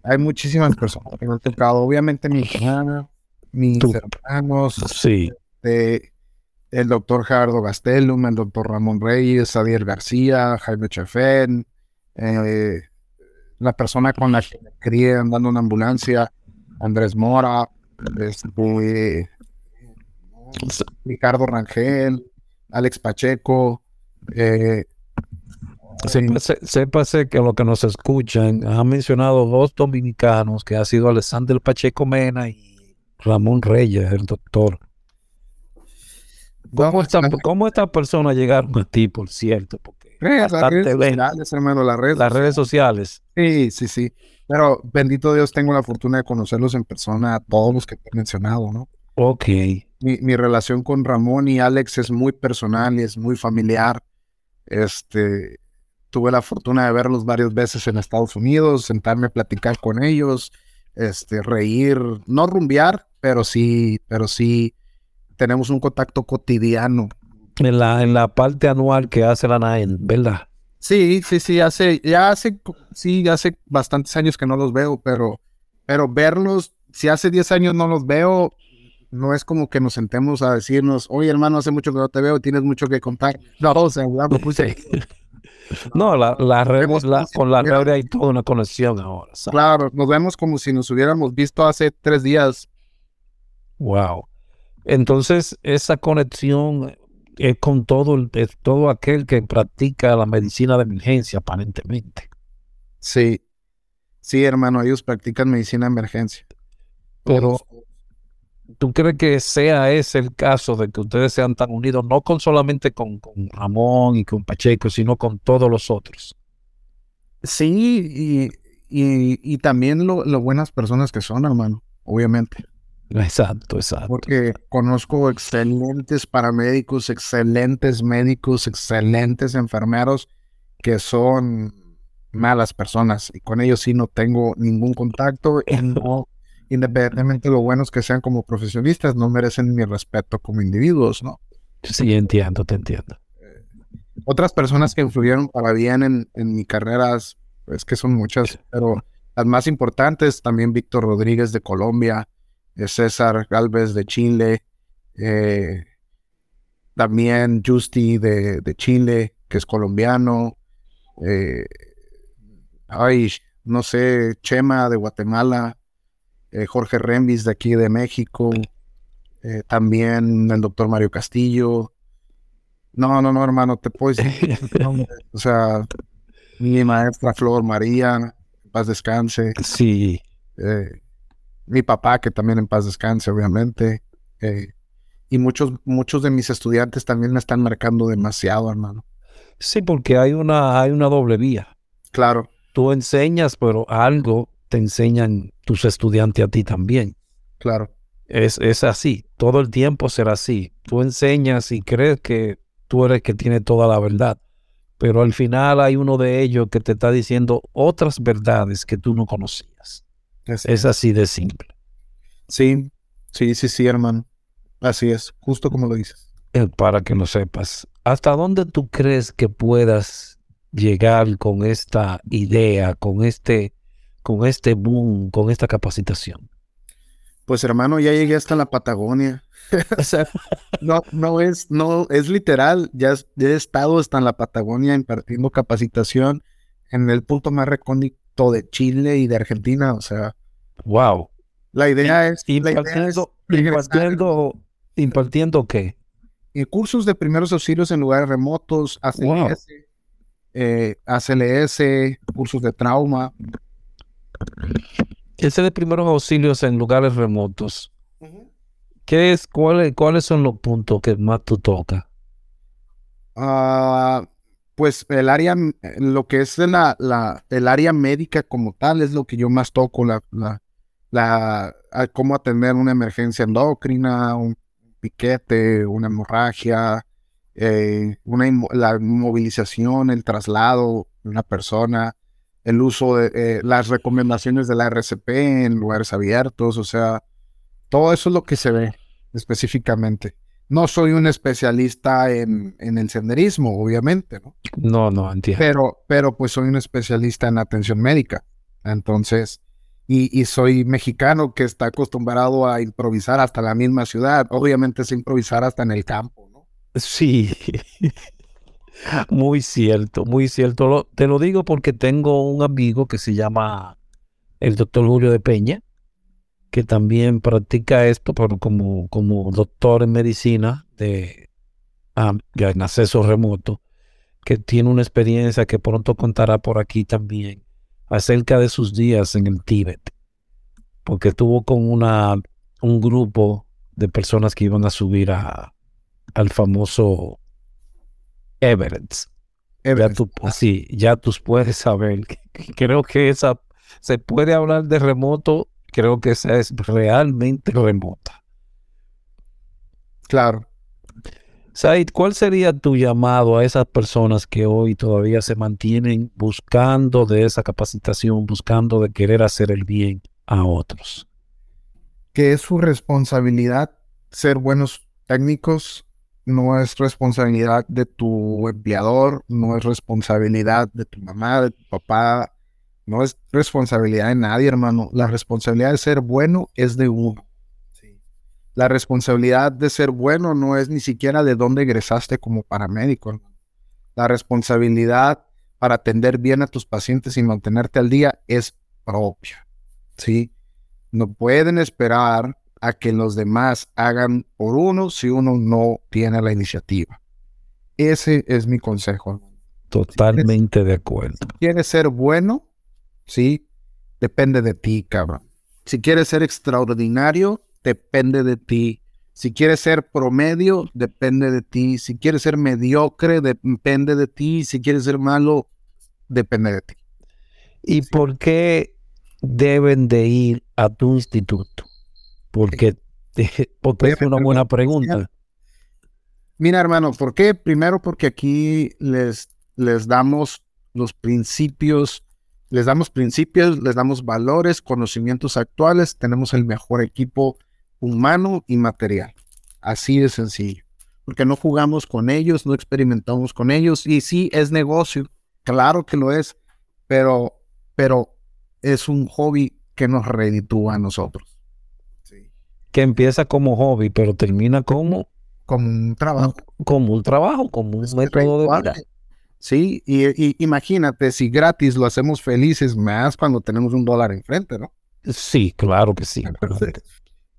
hay muchísimas personas que me han tocado. Obviamente mi hermana, mis hermanos, sí. El doctor Gerardo Gastelum, el doctor Ramón Reyes, Adier García, Jaime Chefén, eh, la persona con la que me crié andando en ambulancia, Andrés Mora, este, Ricardo Rangel, Alex Pacheco. Eh, sépase, que lo que nos escuchan han mencionado dos dominicanos que ha sido Alexander Pacheco Mena y Ramón Reyes, el doctor. ¿Cómo, esta, ¿Cómo estas personas llegaron a ti, por cierto? Porque las redes sociales, hermano, las redes, las redes sociales. Sí, sí, sí. Pero bendito Dios, tengo la fortuna de conocerlos en persona, a todos los que te he mencionado, ¿no? Ok. Mi, mi, relación con Ramón y Alex es muy personal y es muy familiar. Este, tuve la fortuna de verlos varias veces en Estados Unidos, sentarme a platicar con ellos, este, reír, no rumbear, pero sí, pero sí tenemos un contacto cotidiano. En la, en la parte anual que hace la NAEN, ¿verdad? Sí, sí, sí, hace, ya hace, sí, hace bastantes años que no los veo, pero, pero verlos, si hace 10 años no los veo, no es como que nos sentemos a decirnos, oye hermano, hace mucho que no te veo, tienes mucho que contar. [LAUGHS] No, o sea, [LAUGHS] No, la, la, red, con la red hay toda una conexión ahora. Claro, nos vemos como si nos hubiéramos visto hace tres días. Wow. Entonces, esa conexión es con todo, todo aquel que practica la medicina de emergencia, aparentemente. Sí, sí, hermano, ellos practican medicina de emergencia. Pero, ¿tú crees que sea ese el caso de que ustedes sean tan unidos, no con solamente con, con Ramón y con Pacheco, sino con todos los otros? Sí, y, y, también lo, lo buenas personas que son, hermano, obviamente. Exacto, exacto. Porque conozco excelentes paramédicos, excelentes médicos, excelentes enfermeros que son malas personas y con ellos sí no tengo ningún contacto y no, independientemente de lo buenos que sean como profesionistas, no merecen mi respeto como individuos, ¿no? Sí, entiendo, te entiendo. Otras personas que influyeron para bien en, en mi carrera, es que son muchas, pero las más importantes, también Víctor Rodríguez de Colombia, César Galvez de Chile, eh, también Justi de, Chile, que es colombiano, eh, ay, no sé, Chema de Guatemala, eh, Jorge Rembis de aquí de México, también el doctor Mario Castillo. No, no, no, hermano, te puedo decir. [LAUGHS] o sea, mi maestra Flor María, paz descanse. Sí mi papá, que también en paz descanse, obviamente. Eh, y muchos, muchos de mis estudiantes también me están marcando demasiado, hermano. Sí, porque hay una, hay una doble vía. Claro. Tú enseñas, pero algo te enseñan tus estudiantes a ti también. Claro. Es, es así, todo el tiempo será así. Tú enseñas y crees que tú eres que tiene toda la verdad, pero al final hay uno de ellos que te está diciendo otras verdades que tú no conocías. Es, así de simple. Sí, sí, sí, sí, hermano. Así es, justo como lo dices. Eh, para que lo sepas, ¿hasta dónde tú crees que puedas llegar con esta idea, con este, con este boom, con esta capacitación? Pues hermano, ya llegué hasta la Patagonia. [LAUGHS] o sea, no, no es, no, es literal. Ya, ya, he estado hasta en la Patagonia impartiendo capacitación en el punto más recóndito de Chile y de Argentina, o sea. Wow. La idea es. Impartiendo, impartiendo, qué? cursos de primeros auxilios en lugares remotos, ACLS, eh, ACLS, cursos de trauma. Ese de primeros auxilios en lugares remotos. ¿Qué es, cuáles, cuáles son los puntos que más tú tocas? Ah pues el área, lo que es la, la, el área médica como tal es lo que yo más toco, la, la, la cómo atender una emergencia endocrina, un piquete, una hemorragia, eh, una, la movilización, el traslado de una persona, el uso de eh, las recomendaciones de la RCP en lugares abiertos, o sea, todo eso es lo que se ve específicamente. No soy un especialista en, el senderismo, obviamente, ¿no? No, no, entiendo. Pero, pero pues soy un especialista en atención médica. Entonces, y, soy mexicano que está acostumbrado a improvisar hasta la misma ciudad. Obviamente es improvisar hasta en el campo, ¿no? Sí. [LAUGHS] muy cierto, muy cierto. te lo digo porque tengo un amigo que se llama el doctor Julio de Peña que también practica esto, pero como, como doctor en medicina de, ah, en acceso remoto, que tiene una experiencia que pronto contará por aquí también acerca de sus días en el Tíbet, porque estuvo con una, un grupo de personas que iban a subir a, al famoso Everett. Ya Everest. tú, sí, ya tú puedes saber. Creo que esa se puede hablar de remoto, creo que esa es realmente remota. Claro. Said, ¿cuál sería tu llamado a esas personas que hoy todavía se mantienen buscando de esa capacitación, buscando de querer hacer el bien a otros? Que es su responsabilidad ser buenos técnicos, no es responsabilidad de tu empleador, no es responsabilidad de tu mamá, de tu papá, no es responsabilidad de nadie, hermano. La responsabilidad de ser bueno es de uno. La responsabilidad de ser bueno no es ni siquiera de dónde egresaste como paramédico. hermano. La responsabilidad para atender bien a tus pacientes y mantenerte al día es propia. ¿sí? No pueden esperar a que los demás hagan por uno si uno no tiene la iniciativa. Ese es mi consejo. Totalmente de acuerdo. ¿Quieres ser bueno? Sí, depende de ti, cabrón. Si quieres ser extraordinario, depende de ti. Si quieres ser promedio, depende de ti. Si quieres ser mediocre, depende de ti. Si quieres ser malo, depende de ti. ¿Y por qué deben de ir a tu instituto? Porque, [LAUGHS] porque es una buena pregunta. Mira, hermano, ¿por qué? Primero porque aquí les, les damos los principios, les damos principios, les damos valores, conocimientos actuales, tenemos el mejor equipo humano y material. Así de sencillo. Porque no jugamos con ellos, no experimentamos con ellos. Y sí, es negocio. Claro que lo es. Pero, pero es un hobby que nos reditúa a nosotros. Sí. Que empieza como hobby, pero termina como, Como un trabajo. como un trabajo, como un Es método de vida. Sí, y, y imagínate si gratis lo hacemos felices más cuando tenemos un dólar enfrente, ¿no? Sí, claro que sí.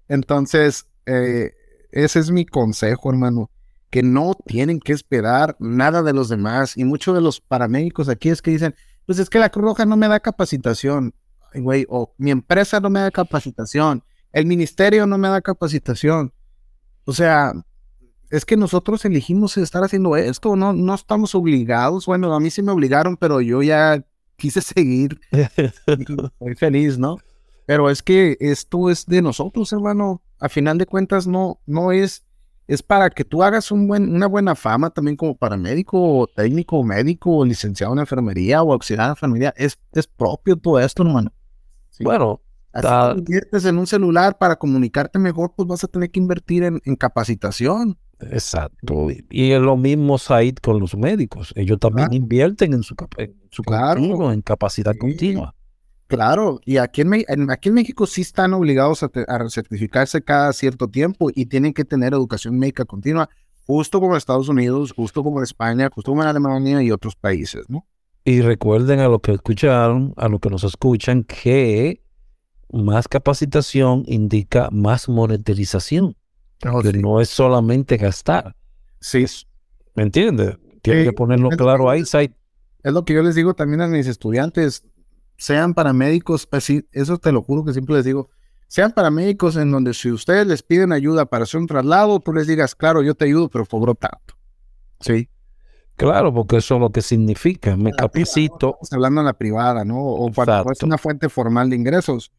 Entonces, eh, ese es mi consejo, hermano, que no tienen que esperar nada de los demás. Y muchos de los paramédicos aquí es que dicen, pues es que la Cruz Roja no me da capacitación, güey, o mi empresa no me da capacitación, el ministerio no me da capacitación. O sea, es que nosotros elegimos estar haciendo esto, no, no estamos obligados. Bueno, a mí sí me obligaron, pero yo ya quise [LAUGHS] seguir [LAUGHS] Estoy feliz, ¿no? Pero es que esto es de nosotros, hermano. A final de cuentas, no, no es, es para que tú hagas un buen, una buena fama también como paramédico, o técnico, médico, o licenciado en enfermería, o auxiliar de enfermería. Es, es propio todo esto, hermano. Sí. Bueno, Así que inviertes en un celular para comunicarte mejor, pues vas a tener que invertir en, en capacitación. exacto. Y es lo mismo, Said, con los médicos. Ellos también invierten en su, en su Claro. continuo, en capacidad Sí. continua. Claro, y aquí en, aquí en México sí están obligados a, te- a certificarse cada cierto tiempo y tienen que tener educación médica continua, justo como en Estados Unidos, justo como en España, justo como en Alemania y otros países, ¿no? Y recuerden a los que escucharon, a los que nos escuchan, que más capacitación indica más monetarización. que no es solamente gastar. Sí, ¿Me entiendes? Tienes Sí, que ponerlo es- claro ahí, es lo que yo les digo también a mis estudiantes, sean paramédicos, así, eso te lo juro que siempre les digo, sean paramédicos en donde si ustedes les piden ayuda para hacer un traslado, tú les digas, claro, yo te ayudo, pero cobro tanto. Sí. Claro, porque eso es lo que significa. Me la privada, capacito. Estamos hablando en la privada, ¿no? O cuando es una fuente formal de ingresos.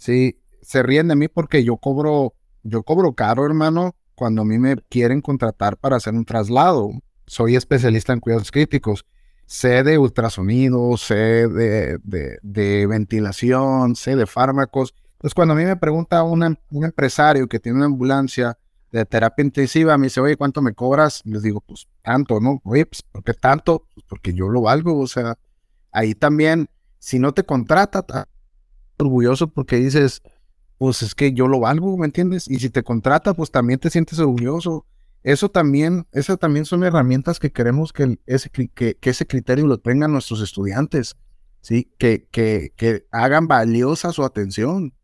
Sí, se ríen de mí porque yo cobro, yo cobro caro, hermano, cuando a mí me quieren contratar para hacer un traslado. Soy especialista en cuidados críticos. Sé de ultrasonido, sé de, de- ventilación, sé de fármacos. Entonces, cuando a mí me pregunta una- un empresario que tiene una ambulancia de terapia intensiva, me dice, oye, ¿cuánto me cobras? Les digo, pues tanto, ¿no? Oye, pues, ¿por qué tanto? Pues porque yo lo valgo, o sea, ahí también, si no te contrata, ta- orgulloso porque dices, pues es que yo lo valgo, ¿me entiendes? Y si te contrata, pues también te sientes orgulloso. Eso también, esas también son herramientas que queremos que el- ese, que, que ese criterio lo tengan nuestros estudiantes, ¿sí? Que, que, que hagan valiosa su atención.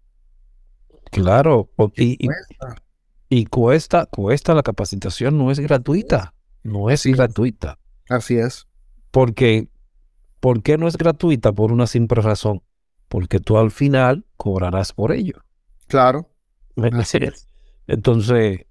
Claro. po- Y, y- Cuesta. y cuesta, cuesta la capacitación, no es gratuita. No es Sí. gratuita. Así es. Porque, ¿por qué no es gratuita? Por una simple razón. Porque tú al final cobrarás por ello. Claro. ¿Me Así entiendes? Entonces,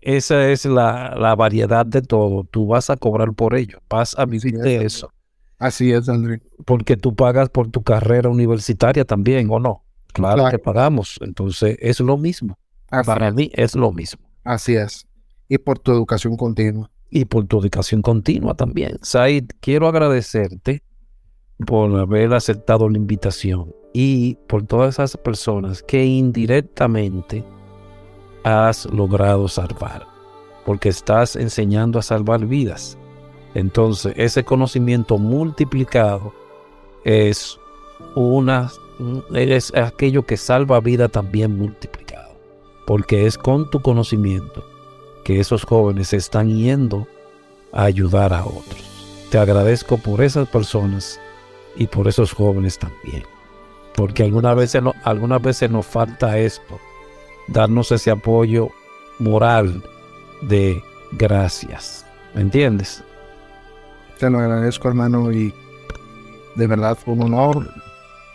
esa es la, la variedad de todo. Tú vas a cobrar por ello, vas a vivir es, de eso. Así es, André. Porque tú pagas por tu carrera universitaria también, ¿o no? Claro, Claro. que pagamos. Entonces es lo mismo. Así, Para mí es lo mismo. así es. Y por tu educación continua. y por tu educación continua también. Said, quiero agradecerte por haber aceptado la invitación y por todas esas personas que indirectamente has logrado salvar, porque estás enseñando a salvar vidas. Entonces, ese conocimiento multiplicado es una es aquello que salva vida también multiplicado, porque es con tu conocimiento que esos jóvenes están yendo a ayudar a otros. Te agradezco por esas personas y por esos jóvenes también. Porque algunas veces, no- algunas veces nos falta esto, darnos ese apoyo moral de gracias. ¿Me entiendes? Te lo agradezco, hermano, y de verdad fue un honor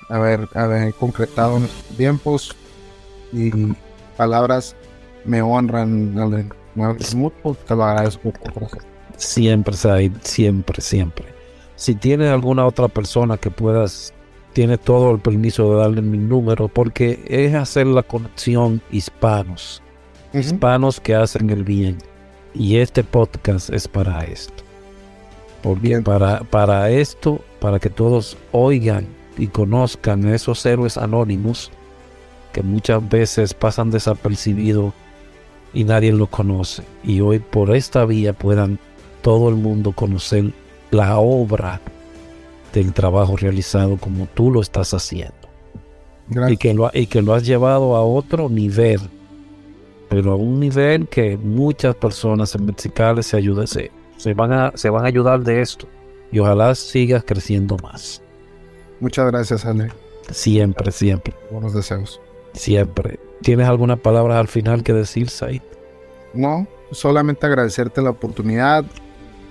haber, haber concretado nuestros tiempos y palabras me honran. Mucho, te lo agradezco. Siempre, Said, siempre, siempre. Si tienes alguna otra persona que puedas, tiene todo el permiso de darle mi número, porque es hacer la conexión hispanos. hispanos que hacen el bien. Y este podcast es para esto. Porque Bien. para, para esto, para que todos oigan y conozcan a esos héroes anónimos que muchas veces pasan desapercibidos y nadie los conoce. Y hoy por esta vía puedan todo el mundo conocer la obra del trabajo realizado como tú lo estás haciendo y Gracias. que, lo, y que lo has llevado a otro nivel, pero a un nivel que muchas personas en Mexicali se, ayuda- se, se van a, se van a ayudar de esto y ojalá sigas creciendo más. Muchas gracias, André. Siempre, siempre, Buenos deseos. siempre. ¿Tienes alguna palabra al final que decir, Said? No, solamente agradecerte la oportunidad,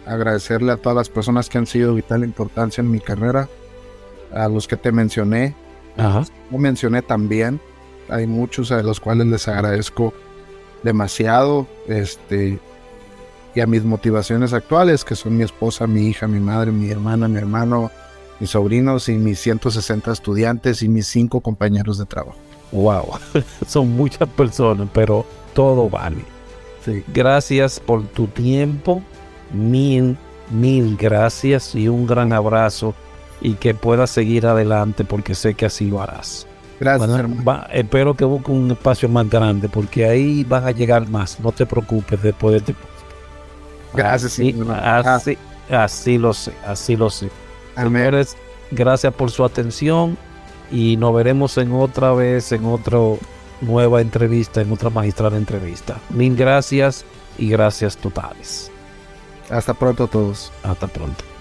agradecerle a todas las personas que han sido de vital importancia en mi carrera, a los que te mencioné, Ajá. mencioné también, hay muchos a los cuales les agradezco demasiado, este, y a mis motivaciones actuales, que son mi esposa, mi hija, mi madre, mi hermana, mi hermano, mis sobrinos y mis 160 estudiantes y mis cinco compañeros de trabajo. Wow, [LAUGHS] son muchas personas, pero todo vale. Sí. Gracias por tu tiempo, mil, mil gracias y un gran abrazo y que puedas seguir adelante porque sé que así lo harás. Gracias, Bueno, hermano. va- espero que busque un espacio más grande porque ahí van a llegar más, no te preocupes después de este Gracias, así, así, así lo sé, así lo sé. Amén. Señores, gracias por su atención y nos veremos en otra vez, en otra nueva entrevista, en otra magistral entrevista. Mil gracias y gracias totales. Hasta pronto a todos. Hasta pronto.